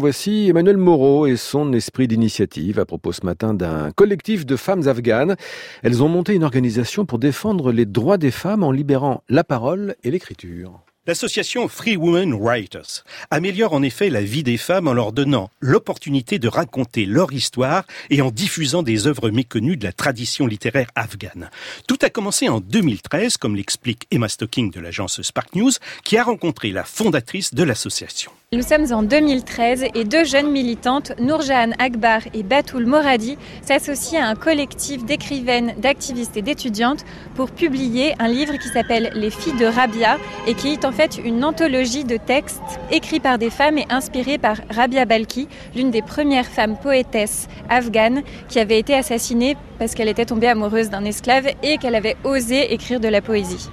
Voici Emmanuel Moreau et son esprit d'initiative à propos ce matin d'un collectif de femmes afghanes. Elles ont monté une organisation pour défendre les droits des femmes en libérant la parole et l'écriture. L'association Free Women Writers améliore en effet la vie des femmes en leur donnant l'opportunité de raconter leur histoire et en diffusant des œuvres méconnues de la tradition littéraire afghane. Tout a commencé en 2013, comme l'explique Emma Stocking de l'agence Spark News, qui a rencontré la fondatrice de l'association. Nous sommes en 2013 et deux jeunes militantes, Nourjahan Akbar et Batoul Moradi, s'associent à un collectif d'écrivaines, d'activistes et d'étudiantes pour publier un livre qui s'appelle Les filles de Rabia et qui est en fait une anthologie de textes écrits par des femmes et inspirés par Rabia Balki, l'une des premières femmes poétesses afghanes qui avait été assassinée parce qu'elle était tombée amoureuse d'un esclave et qu'elle avait osé écrire de la poésie.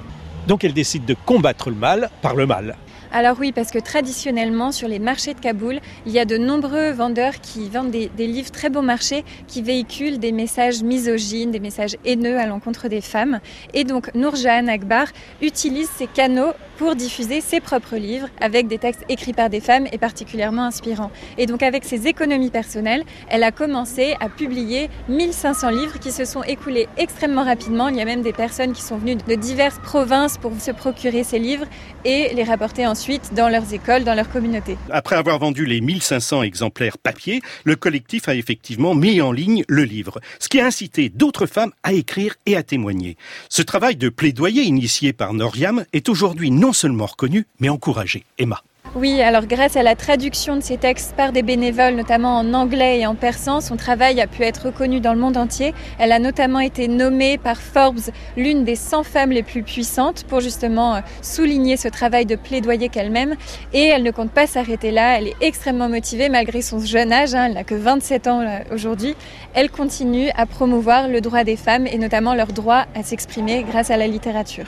Donc elle décide de combattre le mal par le mal. Alors oui, parce que traditionnellement, sur les marchés de Kaboul, il y a de nombreux vendeurs qui vendent des, livres très bon marché, qui véhiculent des messages misogynes, des messages haineux à l'encontre des femmes. Et donc, Nourjahan Akbar utilise ces canaux pour diffuser ses propres livres avec des textes écrits par des femmes et particulièrement inspirants. Et donc, avec ses économies personnelles, elle a commencé à publier 1500 livres qui se sont écoulés extrêmement rapidement. Il y a même des personnes qui sont venues de diverses provinces pour se procurer ces livres et les rapporter ensuite dans leurs écoles, dans leur communauté. Après avoir vendu les 1500 exemplaires papier, le collectif a effectivement mis en ligne le livre, ce qui a incité d'autres femmes à écrire et à témoigner. Ce travail de plaidoyer initié par Noriam est aujourd'hui non seulement reconnu, mais encouragé. Emma. Oui, alors grâce à la traduction de ces textes par des bénévoles, notamment en anglais et en persan, son travail a pu être reconnu dans le monde entier. Elle a notamment été nommée par Forbes l'une des 100 femmes les plus puissantes pour justement euh, souligner ce travail de plaidoyer qu'elle-même. Et elle ne compte pas s'arrêter là. Elle est extrêmement motivée malgré son jeune âge. Hein. elle n'a que 27 ans aujourd'hui. Elle continue à promouvoir le droit des femmes et notamment leur droit à s'exprimer grâce à la littérature.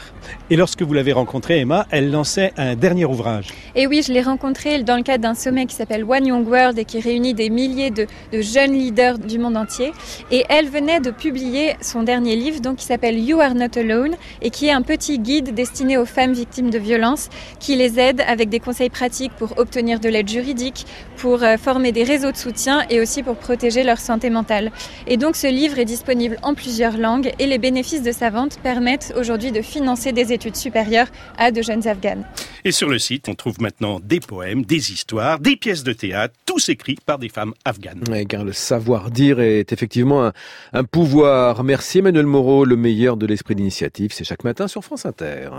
Et lorsque vous l'avez rencontrée, Emma, elle lançait un dernier ouvrage. Et oui, je l'ai rencontrée dans le cadre d'un sommet qui s'appelle One Young World et qui réunit des milliers de, jeunes leaders du monde entier. Et elle venait de publier son dernier livre, donc qui s'appelle You Are Not Alone, et qui est un petit guide destiné aux femmes victimes de violences, qui les aide avec des conseils pratiques pour obtenir de l'aide juridique, pour euh, former des réseaux de soutien et aussi pour protéger leur santé mentale. Et donc ce livre est disponible en plusieurs langues et les bénéfices de sa vente permettent aujourd'hui de financer des études supérieures à de jeunes Afghanes. Et sur le site, on trouve maintenant des poèmes, des histoires, des pièces de théâtre, tous écrits par des femmes afghanes. car le savoir-dire est effectivement un, un pouvoir. Merci Emmanuel Moreau, le meilleur de l'esprit d'initiative. C'est chaque matin sur France Inter.